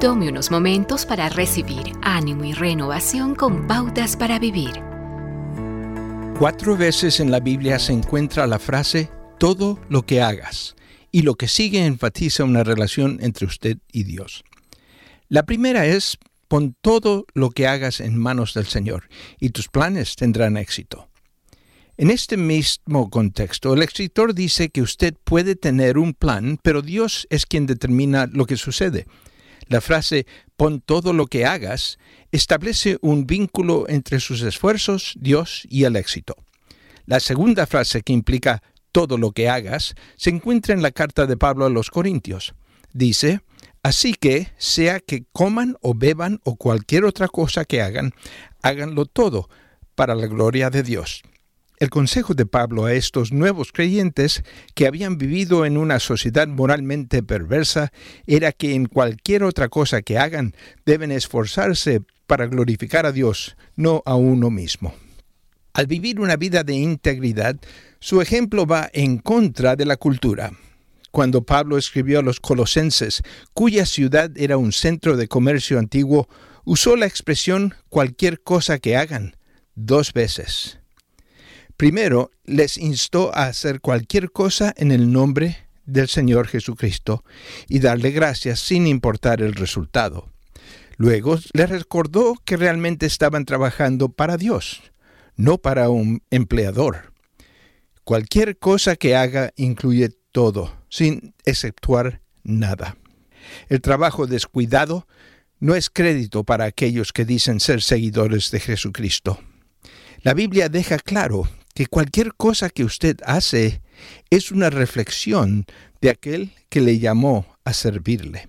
Tome unos momentos para recibir ánimo y renovación con pautas para vivir. Cuatro veces en la Biblia se encuentra la frase todo lo que hagas, y lo que sigue enfatiza una relación entre usted y Dios. La primera es pon todo lo que hagas en manos del Señor, y tus planes tendrán éxito. En este mismo contexto, el escritor dice que usted puede tener un plan, pero Dios es quien determina lo que sucede. La frase pon todo lo que hagas establece un vínculo entre sus esfuerzos, Dios y el éxito. La segunda frase que implica todo lo que hagas se encuentra en la carta de Pablo a los Corintios. Dice, Así que, sea que coman o beban o cualquier otra cosa que hagan, háganlo todo para la gloria de Dios. El consejo de Pablo a estos nuevos creyentes que habían vivido en una sociedad moralmente perversa era que en cualquier otra cosa que hagan deben esforzarse para glorificar a Dios, no a uno mismo. Al vivir una vida de integridad, su ejemplo va en contra de la cultura. Cuando Pablo escribió a los colosenses, cuya ciudad era un centro de comercio antiguo, usó la expresión cualquier cosa que hagan dos veces. Primero, les instó a hacer cualquier cosa en el nombre del Señor Jesucristo y darle gracias sin importar el resultado. Luego les recordó que realmente estaban trabajando para Dios, no para un empleador. Cualquier cosa que haga incluye todo, sin exceptuar nada. El trabajo descuidado no es crédito para aquellos que dicen ser seguidores de Jesucristo. La Biblia deja claro que cualquier cosa que usted hace es una reflexión de aquel que le llamó a servirle.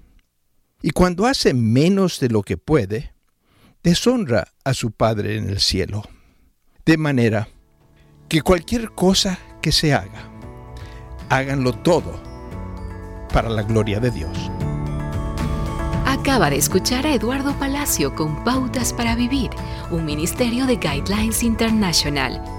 Y cuando hace menos de lo que puede, deshonra a su Padre en el cielo. De manera que cualquier cosa que se haga, háganlo todo para la gloria de Dios. Acaba de escuchar a Eduardo Palacio con Pautas para Vivir, un ministerio de Guidelines International.